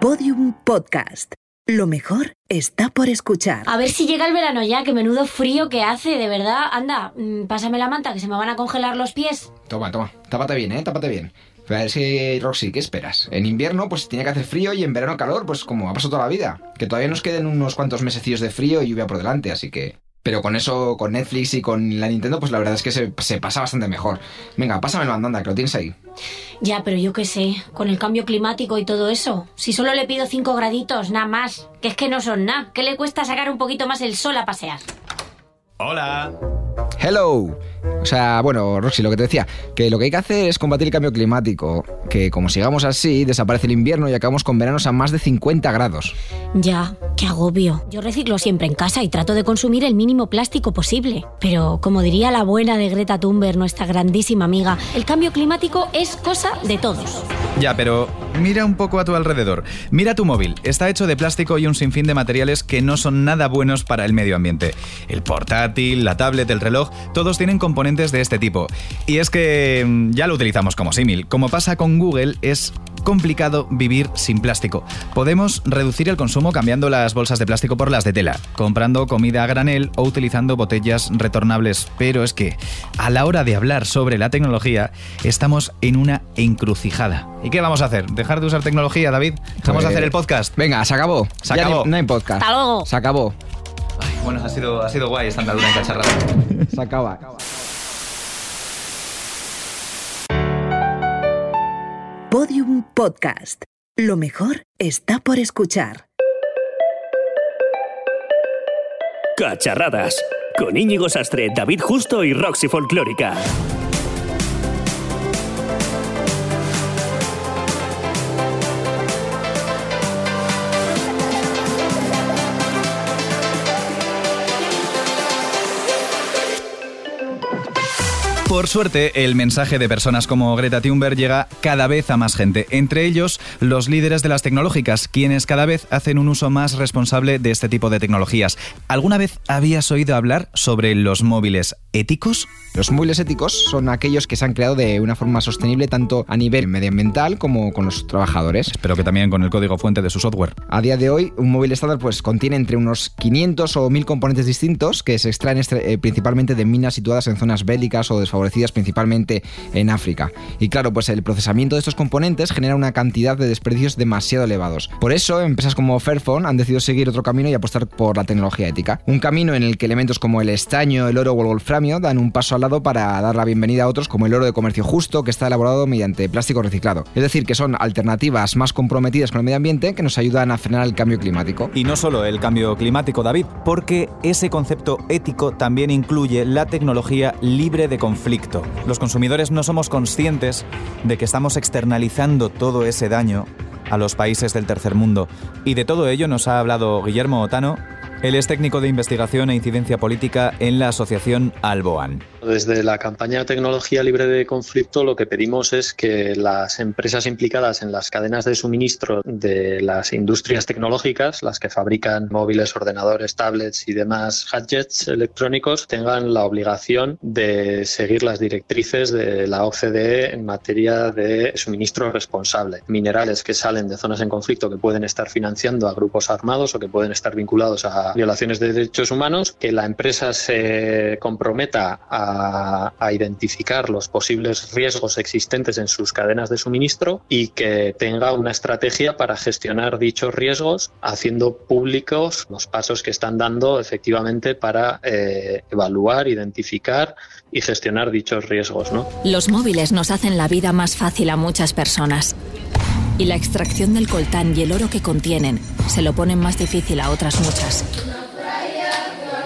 Podium Podcast. Lo mejor está por escuchar. A ver si llega el verano ya, que menudo frío que hace, de verdad. Anda, mm, pásame la manta, que se me van a congelar los pies. Toma, toma. Tápate bien, ¿eh? Tápate bien. A ver si, Roxy, ¿qué esperas? En invierno, pues tiene que hacer frío y en verano calor, pues como ha pasado toda la vida. Que todavía nos queden unos cuantos mesecillos de frío y lluvia por delante, así que... Pero con eso, con Netflix y con la Nintendo, pues la verdad es que se, se pasa bastante mejor. Venga, pásame el mandanda, que lo tienes ahí. Ya, pero yo qué sé, con el cambio climático y todo eso. Si solo le pido 5 graditos, nada más. Que es que no son nada. ¿Qué le cuesta sacar un poquito más el sol a pasear? Hola. Hello. O sea, bueno, Roxy, lo que te decía, que lo que hay que hacer es combatir el cambio climático, que como sigamos así, desaparece el invierno y acabamos con veranos a más de 50 grados. Ya, qué agobio. Yo reciclo siempre en casa y trato de consumir el mínimo plástico posible. Pero, como diría la buena de Greta Thunberg, nuestra grandísima amiga, el cambio climático es cosa de todos. Ya, pero mira un poco a tu alrededor. Mira tu móvil. Está hecho de plástico y un sinfín de materiales que no son nada buenos para el medio ambiente. El portátil, la tablet, el reloj, todos tienen componentes de este tipo. Y es que mm, ya lo utilizamos como símil. Como pasa con Google, es complicado vivir sin plástico. Podemos reducir el consumo cambiando las bolsas de plástico por las de tela, comprando comida a granel o utilizando botellas retornables. Pero es que a la hora de hablar sobre la tecnología estamos en una encrucijada. ¿Y qué vamos a hacer? ¿Dejar de usar tecnología, David? ¿Vamos a hacer el podcast? Venga, se acabó. Se Ya acabó. No hay podcast. Hasta luego. Se acabó. Ay, bueno, ha sido, ha sido guay esta andadura en cacharrada. Se acaba. Podium Podcast. Lo mejor está por escuchar. Cacharradas. Con Íñigo Sastre, David Justo y Roxy Folclórica. Por suerte, el mensaje de personas como Greta Thunberg llega cada vez a más gente, entre ellos los líderes de las tecnológicas, quienes cada vez hacen un uso más responsable de este tipo de tecnologías. ¿Alguna vez habías oído hablar sobre los móviles éticos? Los móviles éticos son aquellos que se han creado de una forma sostenible tanto a nivel medioambiental como con los trabajadores. Pero que también con el código fuente de su software. A día de hoy, un móvil estándar pues, contiene entre unos 500 o 1000 componentes distintos que se extraen este- eh, principalmente de minas situadas en zonas bélicas o desfavorecidas principalmente en África. Y claro, pues el procesamiento de estos componentes genera una cantidad de desperdicios demasiado elevados. Por eso, empresas como Fairphone han decidido seguir otro camino y apostar por la tecnología ética. Un camino en el que elementos como el estaño, el oro o el wolframio dan un paso al lado para dar la bienvenida a otros como el oro de comercio justo que está elaborado mediante plástico reciclado. Es decir, que son alternativas más comprometidas con el medio ambiente que nos ayudan a frenar el cambio climático. Y no solo el cambio climático, David, porque ese concepto ético también incluye la tecnología libre de conflicto. Los consumidores no somos conscientes de que estamos externalizando todo ese daño a los países del tercer mundo. Y de todo ello nos ha hablado Guillermo Otano. Él es técnico de investigación e incidencia política en la asociación Alboan. Desde la campaña Tecnología Libre de Conflicto lo que pedimos es que las empresas implicadas en las cadenas de suministro de las industrias tecnológicas, las que fabrican móviles, ordenadores, tablets y demás gadgets electrónicos, tengan la obligación de seguir las directrices de la OCDE en materia de suministro responsable. Minerales que salen de zonas en conflicto que pueden estar financiando a grupos armados o que pueden estar vinculados a violaciones de derechos humanos, que la empresa se comprometa a, a identificar los posibles riesgos existentes en sus cadenas de suministro y que tenga una estrategia para gestionar dichos riesgos, haciendo públicos los pasos que están dando efectivamente para eh, evaluar, identificar y gestionar dichos riesgos. ¿no? Los móviles nos hacen la vida más fácil a muchas personas. Y la extracción del coltán y el oro que contienen se lo ponen más difícil a otras muchas.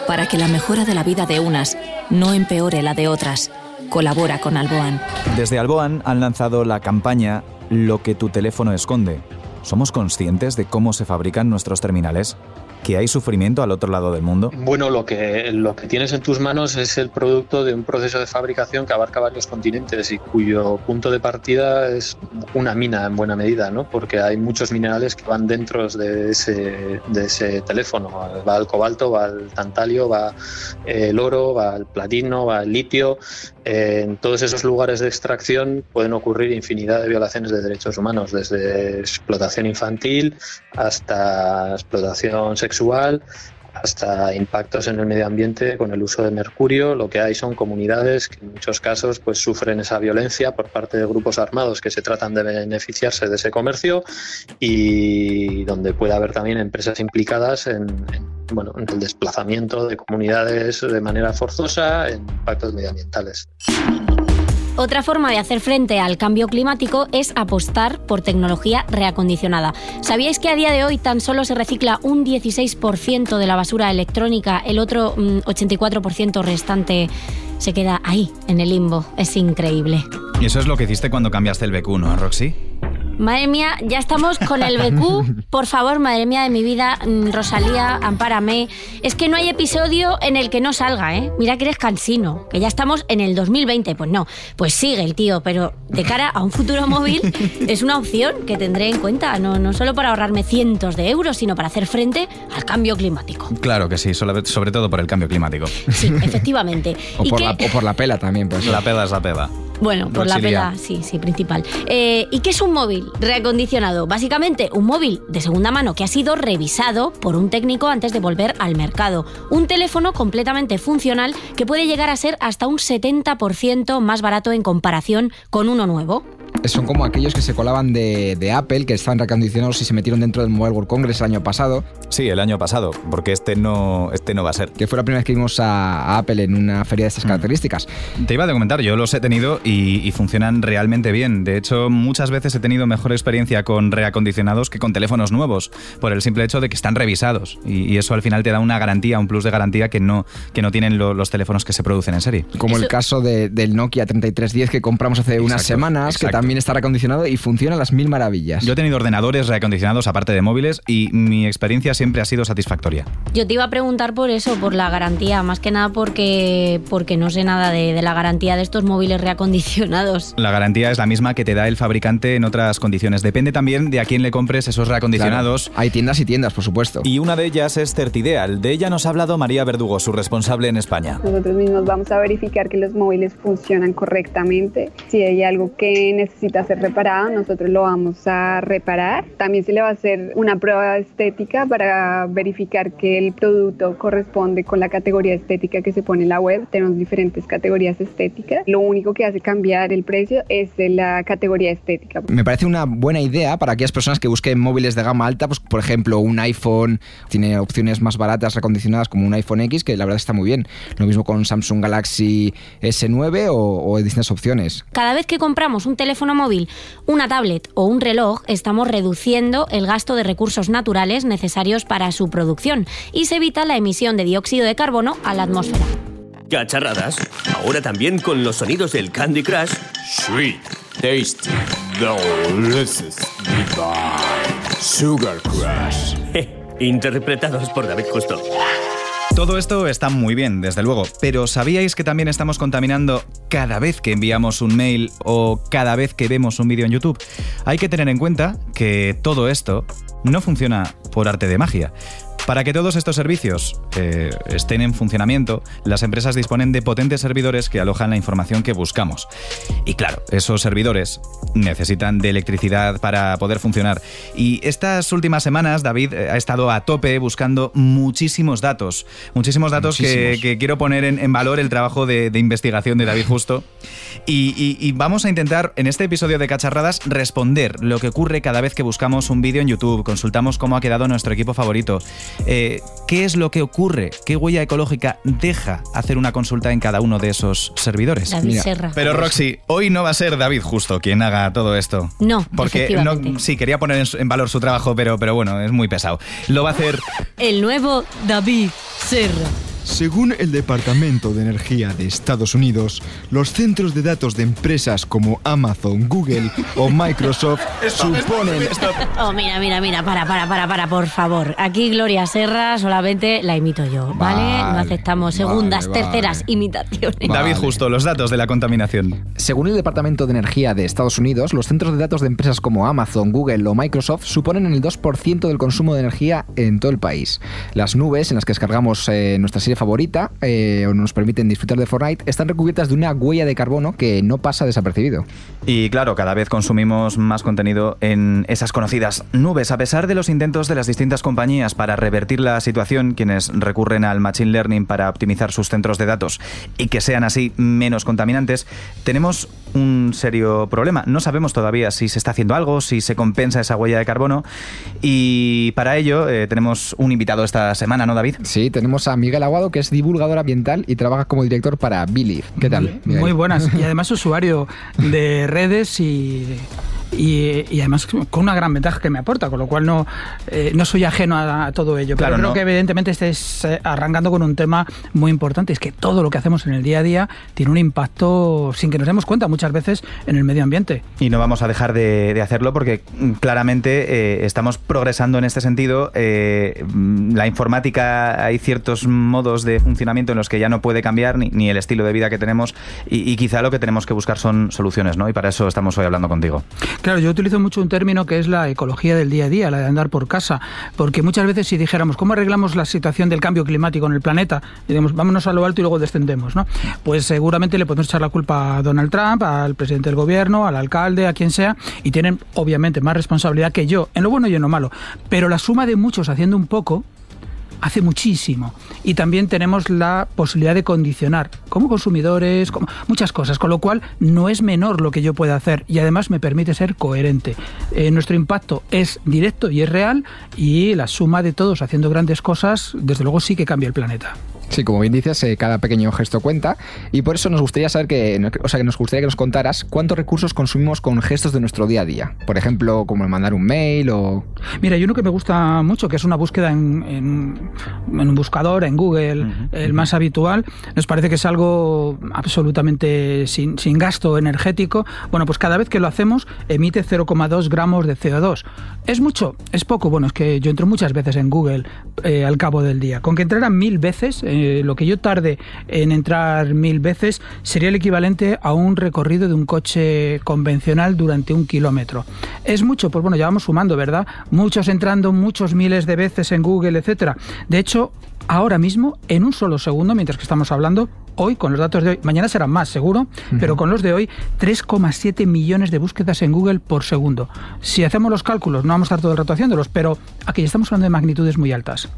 Para que la mejora de la vida de unas no empeore la de otras, colabora con Alboan. Desde Alboan han lanzado la campaña Lo que tu teléfono esconde. ¿Somos conscientes de cómo se fabrican nuestros terminales? que hay sufrimiento al otro lado del mundo? Bueno, lo que, lo que tienes en tus manos es el producto de un proceso de fabricación que abarca varios continentes y cuyo punto de partida es una mina en buena medida, ¿no? porque hay muchos minerales que van dentro de ese, de ese teléfono. Va el cobalto, va el tantalio, va el oro, va el platino, va el litio. En todos esos lugares de extracción pueden ocurrir infinidad de violaciones de derechos humanos, desde explotación infantil hasta explotación sexual, hasta impactos en el medio ambiente con el uso de mercurio. Lo que hay son comunidades que en muchos casos pues, sufren esa violencia por parte de grupos armados que se tratan de beneficiarse de ese comercio y donde puede haber también empresas implicadas en, bueno, en el desplazamiento de comunidades de manera forzosa, en impactos medioambientales. Otra forma de hacer frente al cambio climático es apostar por tecnología reacondicionada. ¿Sabíais que a día de hoy tan solo se recicla un 16% de la basura electrónica, el otro 84% mm, restante se queda ahí, en el limbo? Es increíble. Y eso es lo que hiciste cuando cambiaste el BQ, ¿no, Roxy? Madre mía, ya estamos con el BQ. Por favor, madre mía de mi vida, mm, Rosalía, ampárame. Es que no hay episodio en el que no salga, ¿eh? Mira que eres cansino, que ya estamos en el 2020. Pues no, pues sigue el tío, pero de cara a un futuro móvil es una opción que tendré en cuenta, no, no solo para ahorrarme cientos de euros, sino para hacer frente al cambio climático. Claro que sí, sobre todo por el cambio climático. Sí, efectivamente. o, por la, o por la pela también. Pues. La pela es la pela. Bueno, por la pela, sí, sí, principal. Eh, ¿Y qué es un móvil reacondicionado? Básicamente, un móvil de segunda mano que ha sido revisado por un técnico antes de volver al mercado. Un teléfono completamente funcional que puede llegar a ser hasta un 70% más barato en comparación con uno nuevo son como aquellos que se colaban de, Apple, que estaban recondicionados y se metieron dentro del Mobile World Congress el año pasado. Sí, el año pasado, porque este no, este no va a ser. Que fue la primera vez que vimos a, Apple en una feria de estas mm. características. Te iba a comentar, yo los he tenido y, funcionan realmente bien. De hecho, muchas veces he tenido mejor experiencia con reacondicionados que con teléfonos nuevos, por el simple hecho de que están revisados. Y, eso al final te da una garantía, un plus de garantía que no, que no tienen los teléfonos que se producen en serie. Como el caso del Nokia 3310 que compramos hace unas semanas, que también está reacondicionado y funciona a las mil maravillas. Yo he tenido ordenadores reacondicionados aparte de móviles y mi experiencia siempre ha sido satisfactoria. Yo te iba a preguntar por eso, por la garantía, más que nada porque, porque no sé nada de, la garantía de estos móviles reacondicionados. La garantía es la misma que te da el fabricante en otras condiciones. Depende también de a quién le compres esos reacondicionados. Hay tiendas y tiendas, por supuesto. Y una de ellas es Certideal. De ella nos ha hablado María Verdugo, su responsable en España. Nosotros mismos vamos a verificar que los móviles funcionan correctamente. Si hay algo que necesita ser reparado, nosotros lo vamos a reparar. También se le va a hacer una prueba estética para verificar que el producto corresponde con la categoría estética que se pone en la web. Tenemos diferentes categorías estéticas. Lo único que hace cambiar el precio es la categoría estética. Me parece una buena idea para aquellas personas que busquen móviles de gama alta, pues por ejemplo un iPhone tiene opciones más baratas recondicionadas como un iPhone X, que la verdad está muy bien. Lo mismo con Samsung Galaxy S9 o, o distintas opciones. Cada vez que compramos un teléfono móvil, una tablet o un reloj, estamos reduciendo el gasto de recursos naturales necesarios para su producción y se evita la emisión de dióxido de carbono a la atmósfera. Cacharradas, ahora también con los sonidos del Candy Crush. Sweet, tasty, delicious, divine, sugar crush. Interpretados por David Justo. Todo esto está muy bien, desde luego, pero ¿sabíais que también estamos contaminando cada vez que enviamos un mail o cada vez que vemos un vídeo en YouTube? Hay que tener en cuenta que todo esto no funciona por arte de magia. Para que todos estos servicios eh, estén en funcionamiento, las empresas disponen de potentes servidores que alojan la información que buscamos. Y claro, esos servidores necesitan de electricidad para poder funcionar. Y estas últimas semanas David eh, ha estado a tope buscando muchísimos datos. Muchísimos datos Que, quiero poner en, valor el trabajo de, investigación de David Justo. Y, vamos a intentar en este episodio de Cacharradas responder lo que ocurre cada vez que buscamos un vídeo en YouTube, consultamos cómo ha quedado nuestro equipo favorito. Eh, ¿Qué es lo que ocurre? ¿Qué huella ecológica deja hacer una consulta en cada uno de esos servidores? David Serra. Pero Roxy, hoy no va a ser David justo quien haga todo esto. No, porque no, sí quería poner en valor su trabajo, pero, pero bueno, es muy pesado. Lo va a hacer el nuevo David Serra. Según el Departamento de Energía de Estados Unidos, los centros de datos de empresas como Amazon, Google o Microsoft suponen... Oh, mira, mira, mira, para, para, para, para, por favor. Aquí Gloria Serra solamente la imito yo, ¿vale? Vale, no aceptamos segundas, vale, terceras vale. imitaciones. David, justo, los datos de la contaminación. Según el Departamento de Energía de Estados Unidos, los centros de datos de empresas como Amazon, Google o Microsoft suponen el 2% del consumo de energía en todo el país. Las nubes en las que descargamos eh, nuestra serie favorita eh, o nos permiten disfrutar de Fortnite están recubiertas de una huella de carbono que no pasa desapercibido. Y claro, cada vez consumimos más contenido en esas conocidas nubes. A pesar de los intentos de las distintas compañías para revertir la situación, quienes recurren al Machine Learning para optimizar sus centros de datos y que sean así menos contaminantes, tenemos un serio problema. No sabemos todavía si se está haciendo algo, si se compensa esa huella de carbono. Y para ello eh, tenemos un invitado esta semana, ¿no, David? Sí, tenemos a Miguel Aguado, que es divulgador ambiental y trabaja como director para Believe. ¿Qué tal? Muy buenas. Y además usuario de redes y, y, y además con una gran ventaja que me aporta, con lo cual no, eh, no soy ajeno a, a todo ello. Claro, Pero creo no. que evidentemente estés eh, arrancando con un tema muy importante, es que todo lo que hacemos en el día a día tiene un impacto sin que nos demos cuenta muchas veces en el medio ambiente. Y no vamos a dejar de, de hacerlo porque mm, claramente eh, estamos progresando en este sentido. Eh, mm, la informática, hay ciertos modos de funcionamiento en los que ya no puede cambiar ni, ni el estilo de vida que tenemos y, y quizá lo que tenemos que buscar son soluciones, ¿no? Y para eso estamos hoy hablando contigo. Claro, yo utilizo mucho un término que es la ecología del día a día, la de andar por casa, porque muchas veces si dijéramos cómo arreglamos la situación del cambio climático en el planeta, digamos, vámonos a lo alto y luego descendemos, ¿no? Pues seguramente le podemos echar la culpa a Donald Trump, al presidente del gobierno, al alcalde, a quien sea, y tienen obviamente más responsabilidad que yo, en lo bueno y en lo malo. Pero la suma de muchos haciendo un poco hace muchísimo. Y también tenemos la posibilidad de condicionar como consumidores, como muchas cosas, con lo cual no es menor lo que yo pueda hacer y además me permite ser coherente. Eh, nuestro impacto es directo y es real y la suma de todos haciendo grandes cosas, desde luego sí que cambia el planeta. Sí, como bien dices, eh, cada pequeño gesto cuenta y por eso nos gustaría saber que, o sea, que nos gustaría que nos contaras cuántos recursos consumimos con gestos de nuestro día a día. Por ejemplo, como el mandar un mail o... Mira, hay uno que me gusta mucho, que es una búsqueda en, en- en un buscador, en Google, el más habitual. Nos parece que es algo absolutamente sin, sin gasto energético. Bueno, pues cada vez que lo hacemos emite 0,2 gramos de CO2. ¿Es mucho? ¿Es poco? Bueno, es que yo entro muchas veces en Google eh, al cabo del día. Con que entraran mil veces, eh, lo que yo tarde en entrar mil veces sería el equivalente a un recorrido de un coche convencional durante un kilómetro. ¿Es mucho? Pues bueno, ya vamos sumando, ¿verdad? Muchos entrando muchos miles de veces en Google, etcétera. De hecho, ahora mismo, en un solo segundo, mientras que estamos hablando, hoy, con los datos de hoy, mañana serán más, seguro, pero con los de hoy, 3,7 millones de búsquedas en Google por segundo. Si hacemos los cálculos, no vamos a estar todo el rato haciéndolos, pero aquí estamos hablando de magnitudes muy altas.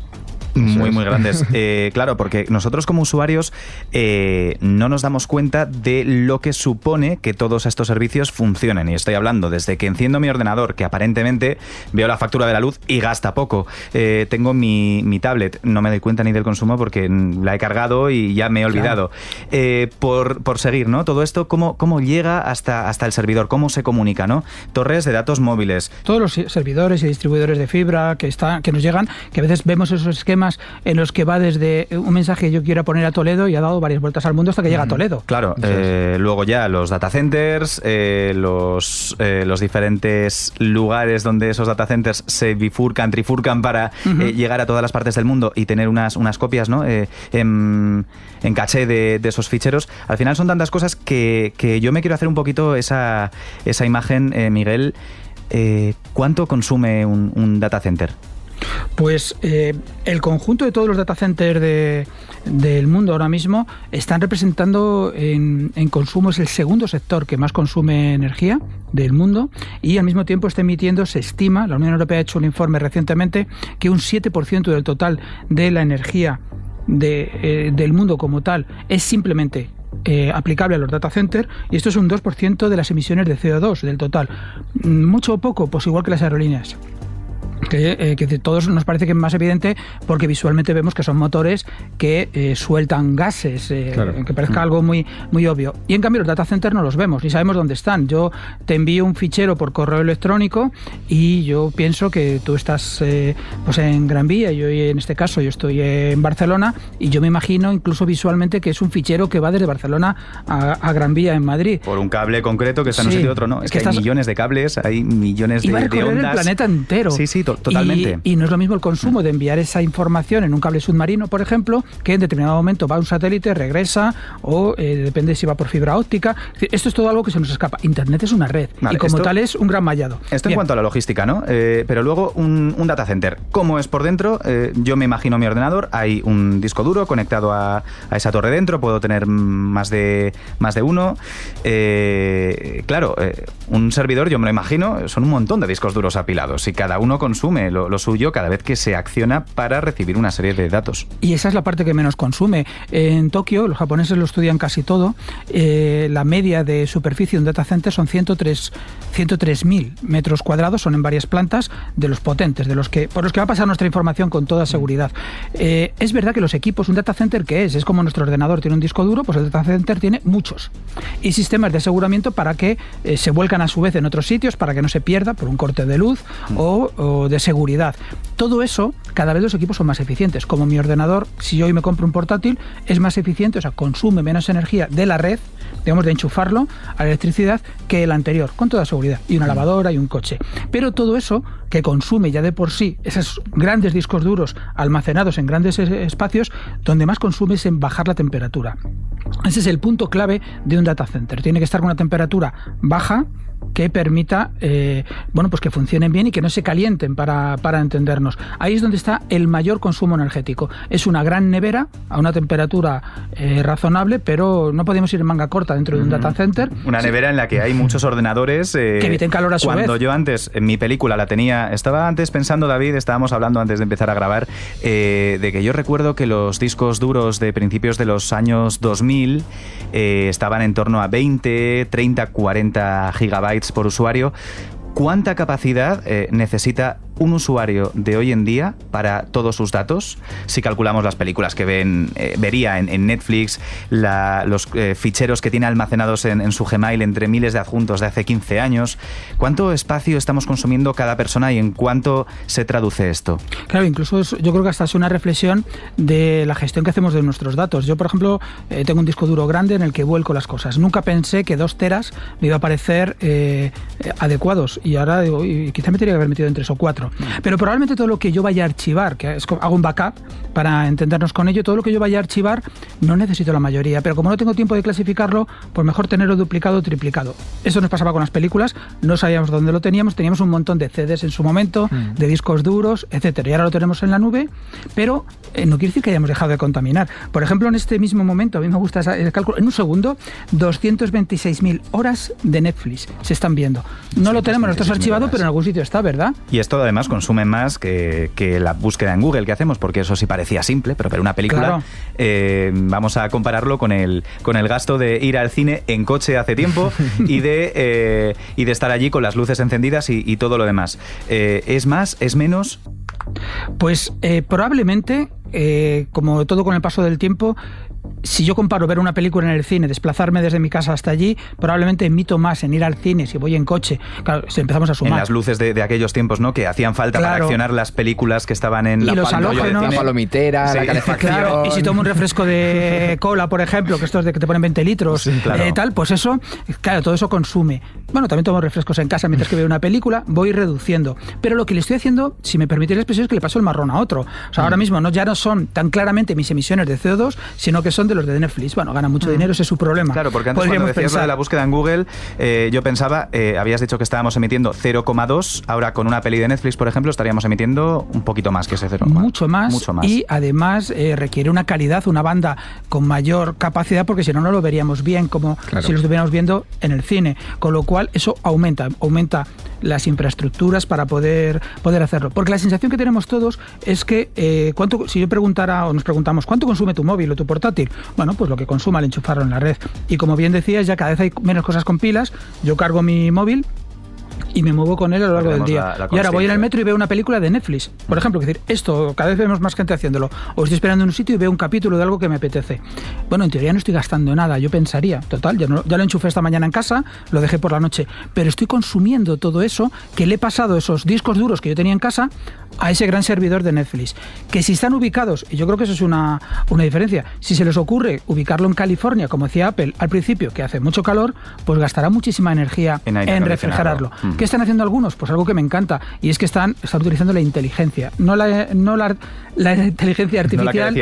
Muy, muy grandes. Eh, claro, porque nosotros como usuarios eh, no nos damos cuenta de lo que supone que todos estos servicios funcionen. Y estoy hablando desde que enciendo mi ordenador, que aparentemente veo la factura de la luz y gasta poco. Eh, tengo mi, mi tablet, no me doy cuenta ni del consumo porque la he cargado y ya me he olvidado. Eh, por, por seguir, ¿no? Todo esto, ¿cómo, cómo llega hasta, hasta el servidor? ¿Cómo se comunica, ¿no? Torres de datos móviles. Todos los servidores y distribuidores de fibra que, está, que nos llegan, que a veces vemos esos esquemas en los que va desde un mensaje que yo quiera poner a Toledo y ha dado varias vueltas al mundo hasta que llega a Toledo. Claro, eh, luego ya los data centers, eh, los, eh, los diferentes lugares donde esos data centers se bifurcan, trifurcan para eh, llegar a todas las partes del mundo y tener unas, unas copias ¿no? Eh, en, en caché de, de esos ficheros. Al final son tantas cosas que, que yo me quiero hacer un poquito esa, esa imagen, eh, Miguel. Eh, ¿Cuánto consume un, un data center? Pues eh, el conjunto de todos los data centers de- del mundo ahora mismo están representando en, consumo, es el segundo sector que más consume energía del mundo y al mismo tiempo está emitiendo, se estima, la Unión Europea ha hecho un informe recientemente, que un 7% del total de la energía de, eh, del mundo como tal es simplemente eh, aplicable a los data centers y esto es un 2% de las emisiones de CO2 del total. Mm, ¿Mucho o poco? Pues igual que las aerolíneas. Que, eh, que todos nos parece que es más evidente porque visualmente vemos que son motores que eh, sueltan gases, eh, Claro. que parezca algo muy, muy obvio. Y en cambio los data centers no los vemos, ni sabemos dónde están. Yo te envío un fichero por correo electrónico y yo pienso que tú estás eh, pues en Gran Vía, yo en este caso yo estoy en Barcelona y yo me imagino incluso visualmente que es un fichero que va desde Barcelona a, a Gran Vía en Madrid. Por un cable concreto que está en un sitio u otro, ¿no? Es, es que, que hay millones de cables, hay millones Y de, va a de el planeta entero. Sí, sí, to- totalmente. Y, y no es lo mismo el consumo de enviar esa información en un cable submarino, por ejemplo, que en determinado momento va a un satélite, regresa, o eh, depende si va por fibra óptica. Esto es todo algo que se nos escapa. Internet es una red Vale, y como esto- tal es un gran mallado. Esto en cuanto a la logística, ¿no? Eh, pero luego un, un data center. ¿Cómo es por dentro? Eh, yo me imagino mi ordenador, hay un disco duro conectado a, a esa torre dentro, puedo tener más de, más de uno. Claro, un servidor, yo me lo imagino, son un montón de discos duros apilados y cada uno consume lo, lo suyo cada vez que se acciona para recibir una serie de datos. Y esa es la parte que menos consume. En Tokio, los japoneses lo estudian casi todo, eh, la media de superficie de un data center son 103 103.000 metros cuadrados, son en varias plantas de los potentes, de los que por los que va a pasar nuestra información con toda seguridad. Eh, es verdad que los equipos, un data center, ¿qué es? Es como nuestro ordenador tiene un disco duro, pues el data center tiene muchos. Y sistemas de aseguramiento para que eh, se vuelcan a su vez en otros sitios, para que no se pierda por un corte de luz o, o de seguridad. Todo eso, cada vez los equipos son más eficientes. Como mi ordenador, si yo hoy me compro un portátil, es más eficiente, o sea, consume menos energía de la red, digamos, de enchufarlo a la electricidad que el anterior, con toda seguridad. Y una lavadora y un coche. Pero todo eso, que consume ya de por sí esos grandes discos duros almacenados en grandes espacios, donde más consume es en bajar la temperatura. Ese es el punto clave de un data center. Tiene que estar con una temperatura baja que permita eh, bueno pues que funcionen bien y que no se calienten para, para entendernos. Ahí es donde está el mayor consumo energético. Es una gran nevera a una temperatura eh, razonable, pero no podemos ir en manga corta dentro de un data center. Una Sí. nevera en la que hay muchos ordenadores. eh, Que emiten calor a su Cuando vez. yo antes, en mi película la tenía, estaba antes pensando, David, estábamos hablando antes de empezar a grabar, de que yo recuerdo que los discos duros de principios de los años 2000 eh, estaban en torno a 20, 30, 40 gigabytes por usuario. ¿Cuánta capacidad eh, necesita un usuario de hoy en día para todos sus datos? Si calculamos las películas que ven, eh, vería en, Netflix, los eh, ficheros que tiene almacenados en, su Gmail entre miles de adjuntos de hace 15 años, ¿cuánto espacio estamos consumiendo cada persona y en cuánto se traduce esto? Claro, incluso yo creo que hasta es una reflexión de la gestión que hacemos de nuestros datos. Yo, por ejemplo, eh, tengo un disco duro grande en el que vuelco las cosas. Nunca pensé que dos teras me iba a parecer adecuados y ahora digo, "Uy, quizá me tenía que haber metido en tres o cuatro. Pero probablemente todo lo que yo vaya a archivar, que es, hago un backup para entendernos con ello, todo lo que yo vaya a archivar no necesito la mayoría, pero como no tengo tiempo de clasificarlo, pues mejor tenerlo duplicado o triplicado. Eso nos pasaba con las películas, no sabíamos dónde lo teníamos, teníamos un montón de CDs en su momento, de discos duros, etcétera, y ahora lo tenemos en la nube, pero eh, no quiere decir que hayamos dejado de contaminar. Por ejemplo, en este mismo momento, a mí me gusta el cálculo, en un segundo, 226.000 horas de Netflix se están viendo. No lo tenemos nosotros archivado, pero en algún sitio está, ¿verdad? Y esto además consume más que, que la búsqueda en Google que hacemos, porque eso sí parecía simple, pero, pero una película, Claro. eh, vamos a compararlo con el, con el gasto de ir al cine en coche hace tiempo y de, eh, y de estar allí con las luces encendidas y, y todo lo demás. Eh, ¿Es más? ¿Es menos? Pues probablemente, eh, como todo con el paso del tiempo, si yo comparo ver una película en el cine, desplazarme desde mi casa hasta allí, probablemente emito más en ir al cine si voy en coche. Claro, si empezamos a En sumar. las luces de, de aquellos tiempos, ¿no? Que hacían falta para accionar las películas que estaban en Y la los de cine. La palomitera, Sí. la calefacción. Claro, y si tomo un refresco de cola, por ejemplo, que estos de que te ponen 20 litros, Sí, claro. eh, tal, pues eso, claro, todo eso consume. Bueno, también tomo refrescos en casa mientras que veo una película, voy reduciendo. Pero lo que le estoy haciendo, si me permitís la expresión, es que le paso el marrón a otro. O sea, ahora mismo no, ya no son tan claramente mis emisiones de CO2, sino que son de los de Netflix. Bueno, gana mucho dinero, ese es su problema. Claro, porque antes Podríamos cuando decías lo de la búsqueda en Google, eh, yo pensaba, eh, habías dicho que estábamos emitiendo 0,2, ahora con una peli de Netflix, por ejemplo, estaríamos emitiendo un poquito más que ese 0,2. mucho más, Mucho más. y además eh, requiere una calidad, una banda con mayor capacidad porque si no no lo veríamos bien como Claro. si lo estuviéramos viendo en el cine, con lo cual eso aumenta, aumenta las infraestructuras para poder poder hacerlo, porque la sensación que tenemos todos es que eh, cuánto si yo preguntara o nos preguntamos cuánto consume tu móvil o tu portátil, bueno pues lo que consuma al enchufarlo en la red. Y como bien decías ya cada vez hay menos cosas con pilas, yo cargo mi móvil y me muevo con él a lo largo del día. y ahora voy en el metro y veo una película de Netflix. Por ejemplo, es decir, esto cada vez vemos más gente haciéndolo. O estoy esperando en un sitio y veo un capítulo de algo que me apetece. Bueno, en teoría no estoy gastando nada, yo pensaría. Total, ya, ya lo enchufé esta mañana en casa, lo dejé por la noche. Pero estoy consumiendo todo eso que le he pasado esos discos duros que yo tenía en casa a ese gran servidor de Netflix. Que si están ubicados, y yo creo que eso es una, una diferencia, si se les ocurre ubicarlo en California, como decía Apple al principio, que hace mucho calor, pues gastará muchísima energía en, refrigerarlo. Mm. ¿Qué están haciendo algunos? Pues algo que me encanta, y es que están, están utilizando la inteligencia, no la, no la, inteligencia artificial,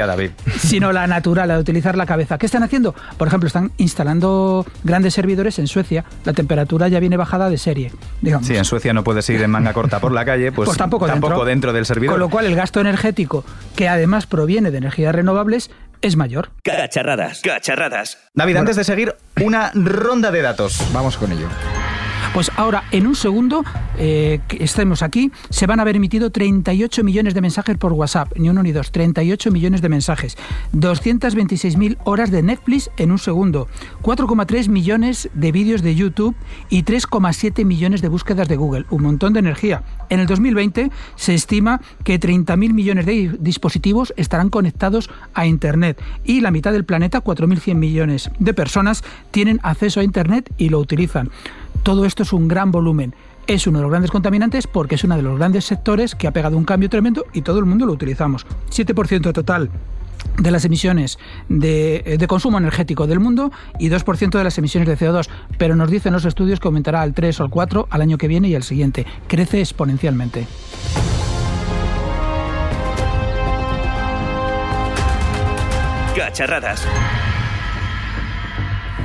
sino la natural, la de utilizar la cabeza. ¿Qué están haciendo? Por ejemplo, están instalando grandes servidores en Suecia, la temperatura ya viene bajada de serie. Digamos. Sí, en Suecia no puedes ir en manga corta por la calle, pues, pues tampoco, tampoco dentro del servidor. Con lo cual el gasto energético, que además proviene de energías renovables, es mayor. Cacharradas, cacharradas. David, antes de seguir, una ronda de datos. Vamos con ello. Pues ahora, en un segundo, eh, que estemos aquí, se van a haber emitido 38 millones de mensajes por WhatsApp, ni uno ni dos, 38 millones de mensajes, 226.000 horas de Netflix en un segundo, 4,3 millones de vídeos de YouTube y 3,7 millones de búsquedas de Google, un montón de energía. En el 2020 se estima que 30.000 millones de dispositivos estarán conectados a Internet y la mitad del planeta, 4.100 millones de personas, tienen acceso a Internet y lo utilizan. Todo esto es un gran volumen. Es uno de los grandes contaminantes porque es uno de los grandes sectores que ha pegado un cambio tremendo y todo el mundo lo utilizamos. 7% total de las emisiones de, de, consumo energético del mundo y 2% de las emisiones de CO2, pero nos dicen los estudios que aumentará al 3 o al 4 al año que viene y al siguiente. Crece exponencialmente. Cacharradas.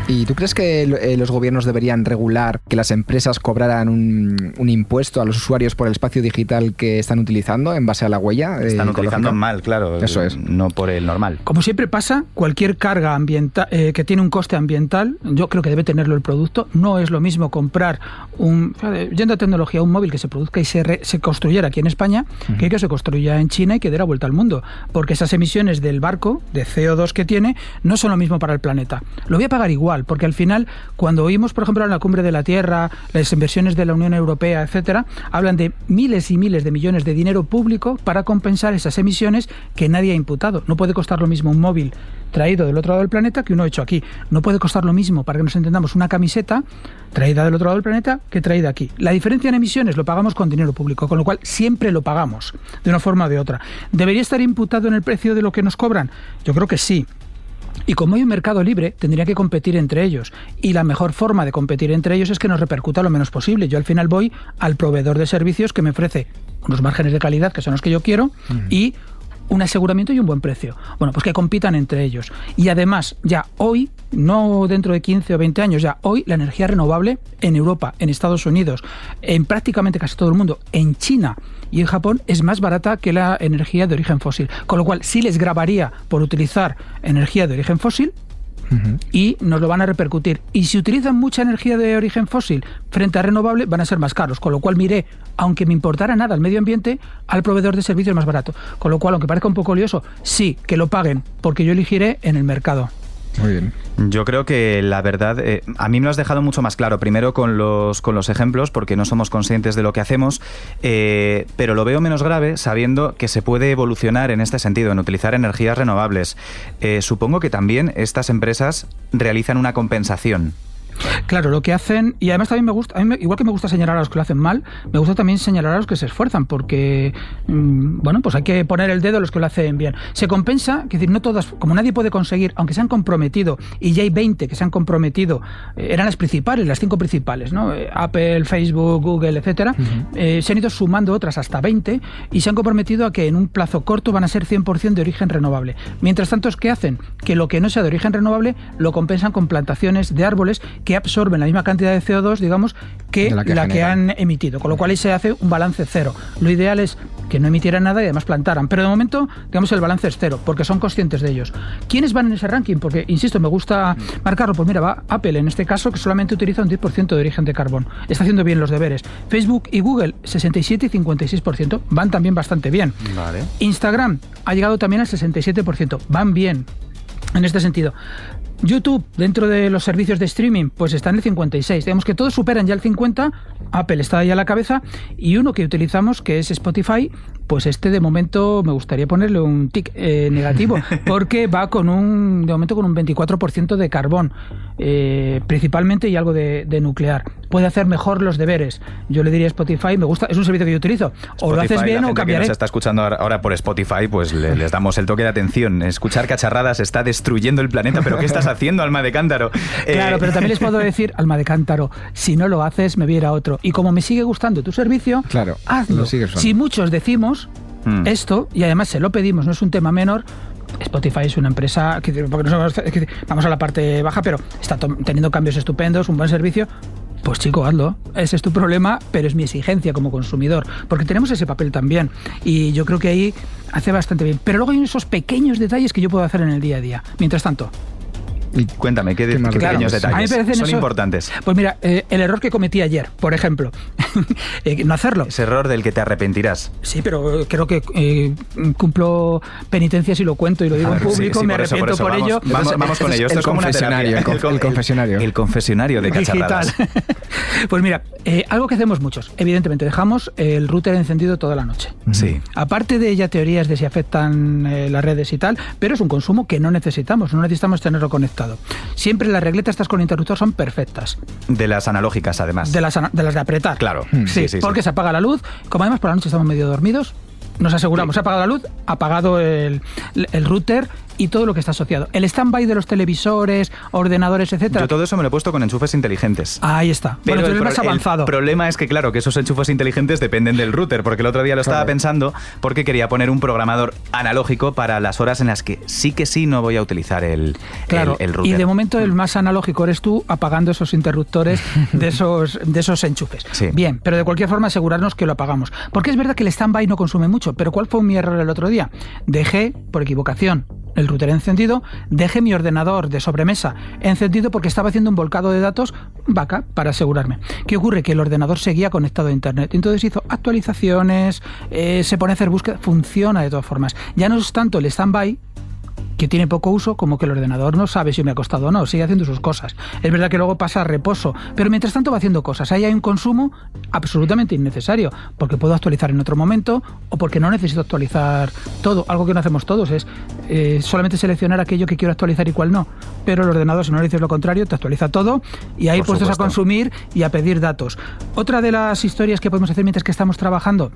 ¿Y tú crees que eh, los gobiernos deberían regular que las empresas cobraran un, impuesto a los usuarios por el espacio digital que están utilizando en base a la huella? Eh, están utilizando mal, claro. Eso es. No por el normal. Como siempre pasa, cualquier carga ambiental eh, que tiene un coste ambiental, yo creo que debe tenerlo el producto. No es lo mismo comprar un, yendo a tecnología, un móvil que se produzca y se, se construyera aquí en España, que que se construya en China y que dé la vuelta al mundo. Porque esas emisiones del barco, de CO2 que tiene, no son lo mismo para el planeta. Lo voy a pagar igual porque al final, cuando oímos, por ejemplo, en la cumbre de la Tierra, las inversiones de la Unión Europea, etcétera, hablan de miles y miles de millones de dinero público para compensar esas emisiones que nadie ha imputado. No puede costar lo mismo un móvil traído del otro lado del planeta que uno hecho aquí. No puede costar lo mismo, para que nos entendamos, una camiseta traída del otro lado del planeta que traída aquí. La diferencia en emisiones lo pagamos con dinero público, con lo cual siempre lo pagamos, de una forma o de otra. ¿Debería estar imputado en el precio de lo que nos cobran? Yo creo que sí. Y como hay un mercado libre, tendría que competir entre ellos. Y la mejor forma de competir entre ellos es que nos repercuta lo menos posible. Yo al final voy al proveedor de servicios que me ofrece unos márgenes de calidad que son los que yo quiero y un aseguramiento y un buen precio. Bueno, pues que compitan entre ellos. Y además, ya hoy, no dentro de 15 o 20 años, ya hoy la energía renovable en Europa, en Estados Unidos, en prácticamente casi todo el mundo, en China y en Japón es más barata que la energía de origen fósil. Con lo cual, sí les grabaría por utilizar energía de origen fósil, y nos lo van a repercutir. Y si utilizan mucha energía de origen fósil frente a renovable, van a ser más caros. Con lo cual miré, aunque me importara nada el medio ambiente, al proveedor de servicios más barato. Con lo cual, aunque parezca un poco lioso, sí, que lo paguen, porque yo elegiré en el mercado. Muy bien. Yo creo que la verdad, eh, a mí me lo has dejado mucho más claro, primero con los, con los ejemplos, porque no somos conscientes de lo que hacemos, eh, pero lo veo menos grave sabiendo que se puede evolucionar en este sentido, en utilizar energías renovables. Eh, supongo que también estas empresas realizan una compensación Claro, lo que hacen, y además también me gusta, igual que me gusta señalar a los que lo hacen mal, me gusta también señalar a los que se esfuerzan, porque, mm, bueno, pues hay que poner el dedo a los que lo hacen bien. Se compensa, que decir, no todas, como nadie puede conseguir, aunque se han comprometido, y ya hay 20 que se han comprometido, eh, eran las principales, las cinco principales, ¿no? Eh, Apple, Facebook, Google, etcétera, eh, se han ido sumando otras hasta 20 y se han comprometido a que en un plazo corto van a ser 100% de origen renovable. Mientras tanto, ¿qué hacen? Que lo que no sea de origen renovable lo compensan con plantaciones de árboles que absorben la misma cantidad de CO2, digamos, que la, que, han emitido. Con lo cual ahí se hace un balance cero. Lo ideal es que no emitieran nada y además plantaran. Pero de momento, digamos, el balance es cero, porque son conscientes de ellos. ¿Quiénes van en ese ranking? Porque, insisto, me gusta marcarlo. Pues mira, va Apple en este caso, que solamente utiliza un 10% de origen de carbón. Está haciendo bien los deberes. Facebook y Google, 67 y 56%. Van también bastante bien. Instagram ha llegado también al 67%. Van bien en este sentido. YouTube, dentro de los servicios de streaming, pues está en el 56. Digamos que todos superan ya el 50, Apple está ahí a la cabeza, y uno que utilizamos, que es Spotify, pues este de momento me gustaría ponerle un tic eh, negativo, porque va con un, de momento con un 24% de carbón, eh, principalmente y algo de, de nuclear. Puede hacer mejor los deberes. Yo le diría a Spotify, me gusta, es un servicio que yo utilizo. O lo haces bien la o cambiaré. que nos está escuchando ahora, ahora por Spotify, pues le- les damos el toque de atención. Escuchar cacharradas está destruyendo el planeta, pero ¿qué estás haciendo, alma de cántaro? Eh, Claro, pero también les puedo decir, alma de cántaro, si no lo haces, me voy a ir a otro. Y como me sigue gustando tu servicio, Claro, hazlo. lo sigues usando. Si muchos decimos Mm. esto, y además se lo pedimos, no es un tema menor, Spotify es una empresa, que, no vamos a la parte baja, pero está teniendo cambios estupendos, un buen servicio. Pues chico, hazlo. Ese es tu problema, pero es mi exigencia como consumidor. Porque tenemos ese papel también. Y yo creo que ahí hace bastante bien. Pero luego hay esos pequeños detalles que yo puedo hacer en el día a día. Mientras tanto, Cuéntame, ¿qué, qué pequeños detalles? son eso- importantes? Pues mira, eh, el error que cometí ayer, por ejemplo, eh, no hacerlo. Ese error del que te arrepentirás. Sí, pero eh, creo que eh, cumplo penitencia si lo cuento y lo digo en sí, público, sí, me por eso, por arrepiento eso, por, vamos, ello. Vamos, Entonces, vamos con es ello. Esto el es como una confesionario, terapia. el con- el confesionario. El confesionario de cacharradas. Digital. pues mira, eh, algo que hacemos muchos. Evidentemente, dejamos el router encendido toda la noche. Sí. Aparte de ya teorías de si afectan eh, las redes y tal, pero es un consumo que no necesitamos, no necesitamos tenerlo conectado. Siempre las regletas estas con interruptor son perfectas. De las analógicas, además. De las, de las de apretar. Claro. Sí, Sí, sí, sí. porque se apaga la luz. Como además por la noche estamos medio dormidos, nos aseguramos, se ha apagado la luz, apagado el, el router y todo lo que está asociado. El stand-by de los televisores, ordenadores, etcétera. Yo todo eso me lo he puesto con enchufes inteligentes. Ahí está. Pero bueno, tú el, más avanzado. el problema es que, claro, que esos enchufes inteligentes dependen del router, porque el otro día lo estaba pensando porque quería poner un programador analógico para las horas en las que sí que sí no voy a utilizar el, Claro, el, el y router. de momento el más analógico eres tú apagando esos interruptores de esos, de esos enchufes. Sí. Bien, pero de cualquier forma asegurarnos que lo apagamos. Porque es verdad que el stand-by no consume mucho, pero ¿cuál fue mi error el otro día? Dejé, por equivocación, el router encendido, dejé mi ordenador de sobremesa encendido porque estaba haciendo un volcado de datos vaca para asegurarme. ¿Qué ocurre? Que el ordenador seguía conectado a internet. Entonces hizo actualizaciones, eh, se pone a hacer búsqueda, funciona de todas formas. Ya no es tanto el stand-by, que tiene poco uso, como que el ordenador no sabe si me ha costado o no, sigue haciendo sus cosas. Es verdad que luego pasa a reposo, pero mientras tanto va haciendo cosas. Ahí hay un consumo absolutamente innecesario, porque puedo actualizar en otro momento o porque no necesito actualizar todo. Algo que no hacemos todos es eh, solamente seleccionar aquello que quiero actualizar y cuál no. Pero el ordenador, si no le dices lo contrario, te actualiza todo y ahí puestos a consumir y a pedir datos. Otra de las historias que podemos hacer mientras que estamos trabajando,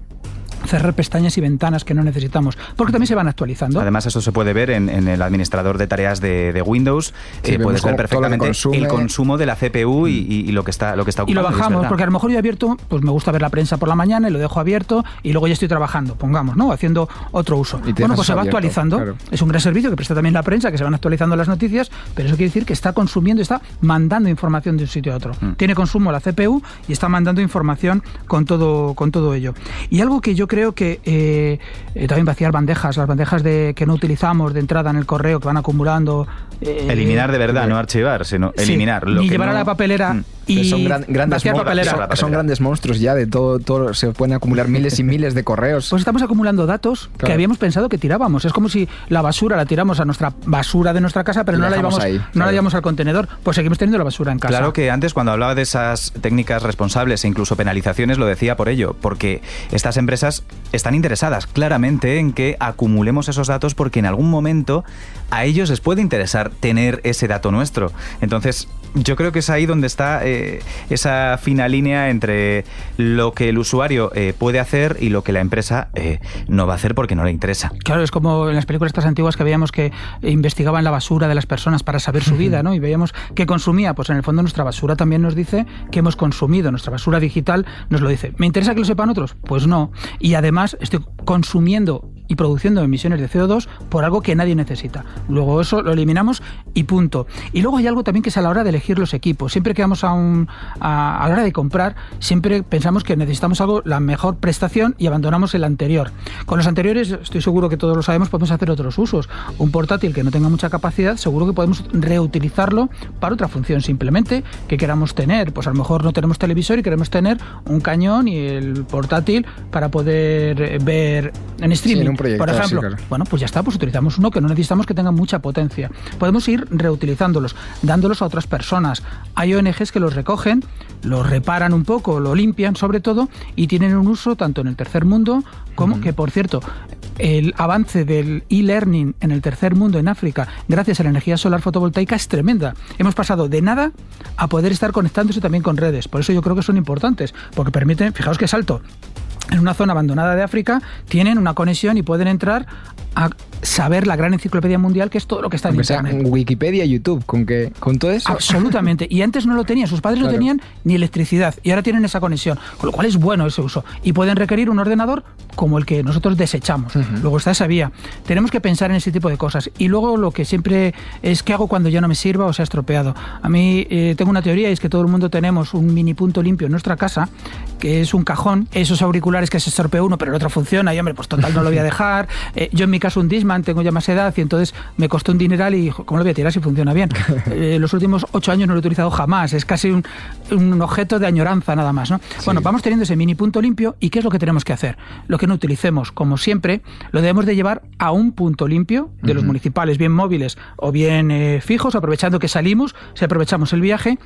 cerrar pestañas y ventanas que no necesitamos, porque también se van actualizando. Además, eso se puede ver en, en el administrador de tareas de, de Windows. Sí, Eh, puedes ver perfectamente consume. el consumo de la CPU y, y- y lo que está lo que está y lo bajamos, porque a lo mejor yo he abierto, pues me gusta ver la prensa por la mañana y lo dejo abierto y luego ya estoy trabajando, pongamos, ¿no? Haciendo otro uso. Y Bueno, pues se va abierto, actualizando. claro. Es un gran servicio que presta también la prensa, que se van actualizando las noticias, pero eso quiere decir que está consumiendo, está mandando información de un sitio a otro. Mm. Tiene consumo la CPU y está mandando información con todo, con todo ello. Y algo que yo creo que eh, eh, también vaciar bandejas, las bandejas de que no utilizamos de entrada en el correo que van acumulando. eh, Eliminar de verdad, no archivar, sino Sí, eliminar. Lo ni que llevar a no- la papelera Mm. y son gran- grandes vaciar papelera. son- son grandes monstruos ya de todo, todo se pueden acumular miles y miles de correos. Pues estamos acumulando datos que Claro. habíamos pensado que tirábamos. Es como si la basura la tiramos a nuestra basura de nuestra casa, pero Y no la llevamos, ahí, no claro. la llevamos al contenedor. Pues seguimos teniendo la basura en casa. Claro que antes cuando hablaba de esas técnicas responsables e incluso penalizaciones lo decía por ello, porque estas empresas están interesadas claramente en que acumulemos esos datos porque en algún momento a ellos les puede interesar tener ese dato nuestro. Entonces yo creo que es ahí donde está eh, esa fina línea entre lo que el usuario eh, puede hacer y lo que la empresa eh, no va a hacer porque no le interesa. Claro, es como en las películas estas antiguas que veíamos que investigaban la basura de las personas para saber su vida, ¿no? Y veíamos qué consumía. Pues en el fondo nuestra basura también nos dice que hemos consumido. Nuestra basura digital nos lo dice. ¿Me interesa que lo sepan otros? Pues no. Y además estoy consumiendo y produciendo emisiones de CO2 por algo que nadie necesita. Luego eso lo eliminamos y punto. Y luego hay algo también que es a la hora de elegir los equipos. Siempre que vamos a un a, a la hora de comprar, siempre pensamos que necesitamos algo la mejor prestación y abandonamos el anterior. Con los anteriores, estoy seguro que todos lo sabemos, podemos hacer otros usos. Un portátil que no tenga mucha capacidad, seguro que podemos reutilizarlo para otra función simplemente que queramos tener. Pues a lo mejor no tenemos televisor y queremos tener un cañón y el portátil para poder eh, ver en Sí, streaming. en un proyector, Por ejemplo, sí, claro. bueno, pues ya está, pues utilizamos uno que no necesitamos que tenga mucha potencia. Podemos ir reutilizándolos, dándolos a otras personas. Hay ONGs que los recogen, los reparan un poco, lo limpian sobre todo y tienen un uso tanto en el tercer mundo como que, por cierto, el avance del e-learning en el tercer mundo, en África, gracias a la energía solar fotovoltaica, es tremenda. Hemos pasado de nada a poder estar conectándose también con redes. Por eso yo creo que son importantes, porque permiten, fijaos qué salto, en una zona abandonada de África, tienen una conexión y pueden entrar a saber la gran enciclopedia mundial que es todo lo que está en Aunque sea Internet. Wikipedia, YouTube, con que con todo eso. Absolutamente. Y antes no lo tenían, sus padres no Claro. tenían ni electricidad y ahora tienen esa conexión, con lo cual es bueno ese uso. Y pueden requerir un ordenador como el que nosotros desechamos. Luego está esa vía. Tenemos que pensar en ese tipo de cosas. Y luego lo que siempre es qué hago cuando ya no me sirva o se ha estropeado. A mí eh, tengo una teoría y es que todo el mundo tenemos un mini punto limpio en nuestra casa, que es un cajón, esos auriculares que se estropeó uno, pero el otro funciona y hombre, pues total no lo voy a dejar. Eh, yo en mi caso un Tengo ya más edad y entonces me costó un dineral y ¿cómo lo voy a tirar si funciona bien? Eh, los últimos ocho años no lo he utilizado jamás, es casi un, un objeto de añoranza nada más. ¿no? Bueno, vamos teniendo ese mini punto limpio y ¿qué es lo que tenemos que hacer? Lo que no utilicemos, como siempre, lo debemos de llevar a un punto limpio de los municipales, bien móviles o bien eh, fijos, aprovechando que salimos, si aprovechamos el viaje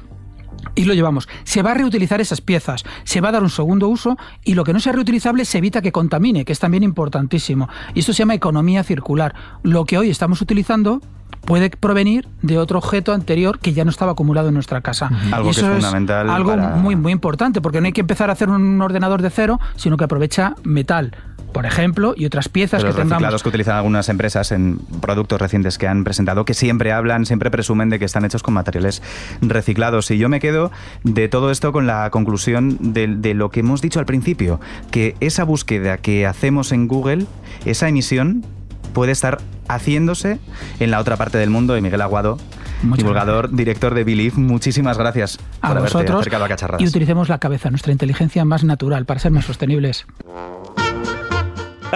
y lo llevamos. Se va a reutilizar esas piezas, se va a dar un segundo uso y lo que no sea reutilizable se evita que contamine, que es también importantísimo. Y esto se llama economía circular. Lo que hoy estamos utilizando puede provenir de otro objeto anterior que ya no estaba acumulado en nuestra casa. Algo Y que es fundamental Algo para- muy, muy importante, porque no hay que empezar a hacer un ordenador de cero, sino que aprovecha metal, por ejemplo, y otras piezas los que tengamos. reciclados que utilizan algunas empresas en productos recientes que han presentado, que siempre hablan, siempre presumen de que están hechos con materiales reciclados. Y yo me quedo de todo esto con la conclusión de, de lo que hemos dicho al principio, que esa búsqueda que hacemos en Google, esa emisión puede estar haciéndose en la otra parte del mundo. Y Miguel Aguado, divulgador, director de Believe, muchísimas gracias a por haberte vosotros acercado a Cacharradas. y utilicemos la cabeza, nuestra inteligencia más natural para ser más sostenibles.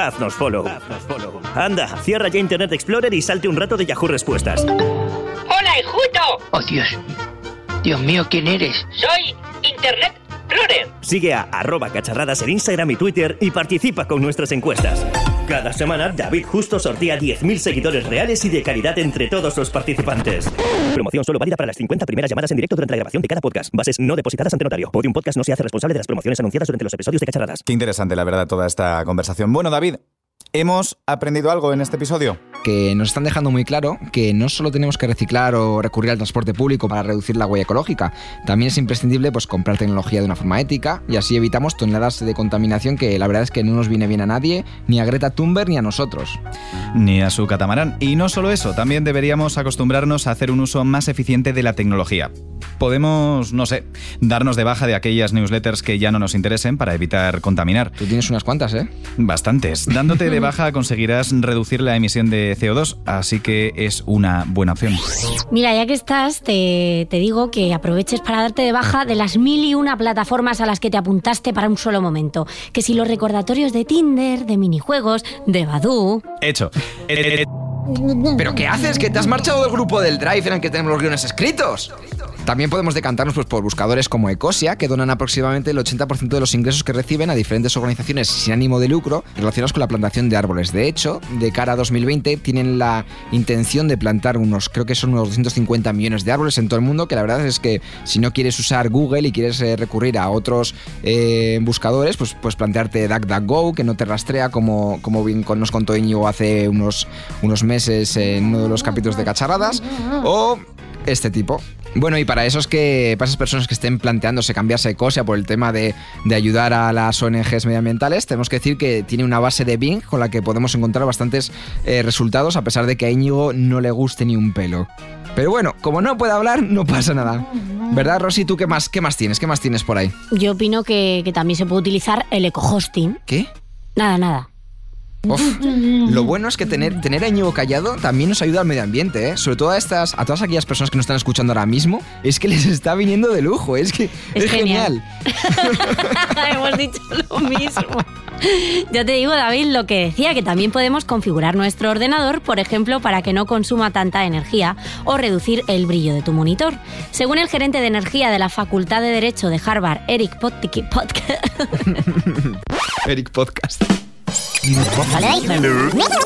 Haznos follow. Anda, cierra ya Internet Explorer y salte un rato de Yahoo Respuestas. ¡Hola, Enjuto! Oh, Dios. Dios mío, ¿quién eres? Soy Internet Explorer. Sigue a arroba cacharradas en Instagram y Twitter y participa con nuestras encuestas. Cada semana, David Justo sortea 10.000 seguidores reales y de calidad entre todos los participantes. Promoción solo válida para las 50 primeras llamadas en directo durante la grabación de cada podcast. Bases no depositadas ante notario. Podium Podcast no se hace responsable de las promociones anunciadas durante los episodios de Cacharradas. Qué interesante, la verdad, toda esta conversación. Bueno, David, ¿hemos aprendido algo en este episodio? Que nos están dejando muy claro que no solo tenemos que reciclar o recurrir al transporte público para reducir la huella ecológica, también es imprescindible pues, comprar tecnología de una forma ética y así evitamos toneladas de contaminación que la verdad es que no nos viene bien a nadie, ni a Greta Thunberg ni a nosotros. Ni a su catamarán. Y no solo eso, también deberíamos acostumbrarnos a hacer un uso más eficiente de la tecnología. Podemos, no sé, darnos de baja de aquellas newsletters que ya no nos interesen para evitar contaminar. Tú tienes unas cuantas, ¿eh? Bastantes. Dándote de baja conseguirás reducir la emisión de CO2, así que es una buena opción. Mira, ya que estás, te, te digo que aproveches para darte de baja de las mil y una plataformas a las que te apuntaste para un solo momento. Que si los recordatorios de Tinder, de minijuegos, de Badoo... Hecho. ¿Pero qué haces? ¿Que te has marchado del grupo del Drive en el que tenemos los guiones escritos? También podemos decantarnos pues, por buscadores como Ecosia, que donan aproximadamente el 80% de los ingresos que reciben a diferentes organizaciones sin ánimo de lucro relacionadas con la plantación de árboles. De hecho, de cara a 2020 tienen la intención de plantar unos, creo que son unos 250 millones de árboles en todo el mundo, que la verdad es que si no quieres usar Google y quieres eh, recurrir a otros eh, buscadores, pues, pues plantearte DuckDuckGo, que no te rastrea como, como bien nos contó Íñigo hace unos, unos meses en uno de los capítulos de Cacharradas, o este tipo. Bueno, y para esos que, para esas personas que estén planteándose cambiarse de cosa por el tema de, de ayudar a las ONGs medioambientales, tenemos que decir que tiene una base de Bing con la que podemos encontrar bastantes eh, resultados, a pesar de que a Íñigo no le guste ni un pelo. Pero bueno, como no puede hablar, no pasa nada. ¿Verdad, Rosy? ¿Tú qué más, qué más tienes? ¿Qué más tienes por ahí? Yo opino que, que también se puede utilizar el eco-hosting. ¿Qué? Nada, nada. Uf, lo bueno es que tener, tener a callado también nos ayuda al medio ambiente, ¿eh? Sobre todo a estas, a todas aquellas personas que nos están escuchando ahora mismo, es que les está viniendo de lujo, es que es, Es genial. genial. Hemos dicho lo mismo. Ya te digo, David, lo que decía, que también podemos configurar nuestro ordenador, por ejemplo, para que no consuma tanta energía o reducir el brillo de tu monitor. Según el gerente de energía de la Facultad de Derecho de Harvard, Eric Potk- Eric Podcast.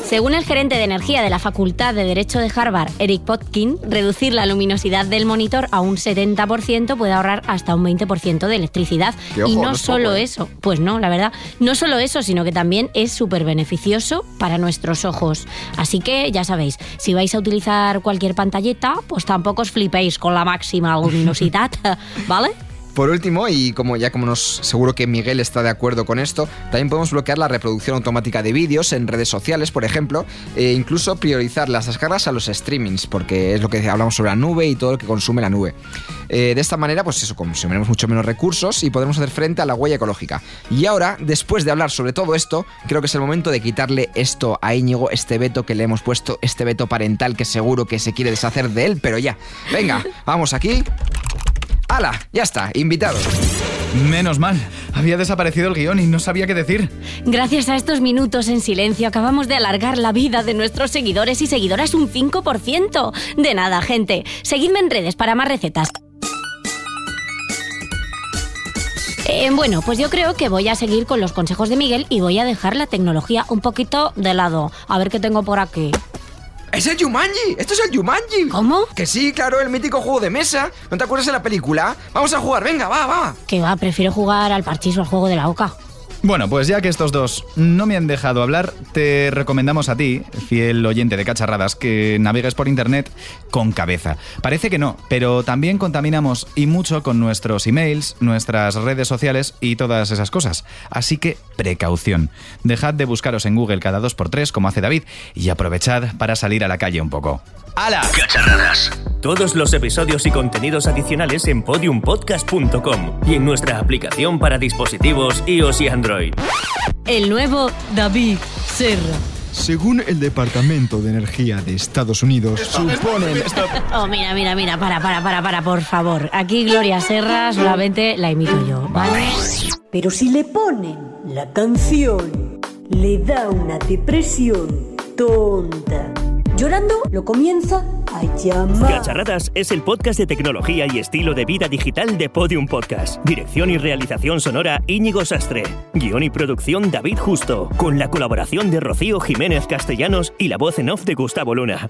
Según el gerente de energía de la Facultad de Derecho de Harvard, Eric Potkin, reducir la luminosidad del monitor a un 70% puede ahorrar hasta un 20% de electricidad. Ojo, y no, solo poco, ¿eh? eso, pues no, la verdad, no solo eso, sino que también es súper beneficioso para nuestros ojos. Así que ya sabéis, si vais a utilizar cualquier pantalleta, pues tampoco os flipéis con la máxima luminosidad, ¿vale? Por último, y como ya como nos seguro que Miguel está de acuerdo con esto, también podemos bloquear la reproducción automática de vídeos en redes sociales, por ejemplo, e incluso priorizar las descargas a los streamings, porque es lo que hablamos sobre la nube y todo lo que consume la nube. Eh, de esta manera, pues eso, consumiremos mucho menos recursos y podremos hacer frente a la huella ecológica. Y ahora, después de hablar sobre todo esto, creo que es el momento de quitarle esto a Íñigo, este veto que le hemos puesto, este veto parental que seguro que se quiere deshacer de él, pero ya. Venga, vamos aquí. ¡Hala! Ya está, invitado. Menos mal, había desaparecido el guion y no sabía qué decir. Gracias a estos minutos en silencio acabamos de alargar la vida de nuestros seguidores y seguidoras un 5%. De nada, gente. Seguidme en redes para más recetas. Eh, bueno, pues yo creo que voy a seguir con los consejos de Miguel y voy a dejar la tecnología un poquito de lado. A ver qué tengo por aquí. ¡Es el Jumanji! ¡Esto es el Jumanji! ¿Cómo? Que sí, claro, el mítico juego de mesa. ¿No te acuerdas de la película? Vamos a jugar, venga, va, va. Que va, prefiero jugar al parchís o al juego de la oca. Bueno, pues ya que estos dos no me han dejado hablar, te recomendamos a ti, fiel oyente de cacharradas, que navegues por internet con cabeza. Parece que no, pero también contaminamos y mucho con nuestros emails, nuestras redes sociales y todas esas cosas. Así que precaución. Dejad de buscaros en Google cada dos por tres, como hace David, y aprovechad para salir a la calle un poco. ¡Hala! Cacharradas. Todos los episodios y contenidos adicionales en podiumpodcast.com y en nuestra aplicación para dispositivos iOS y Android. El nuevo David Serra. Según el Departamento de Energía de Estados Unidos, suponen... Oh, mira, mira, mira, para, para, para, para, por favor. Aquí Gloria Serra solamente la imito yo, ¿vale? Pero si le ponen la canción, le da una depresión tonta. Llorando lo comienza a llamar. Cacharradas es el podcast de tecnología y estilo de vida digital de Podium Podcast. Dirección y realización sonora Íñigo Sastre. Guión y producción David Justo. Con la colaboración de Rocío Jiménez Castellanos y la voz en off de Gustavo Luna.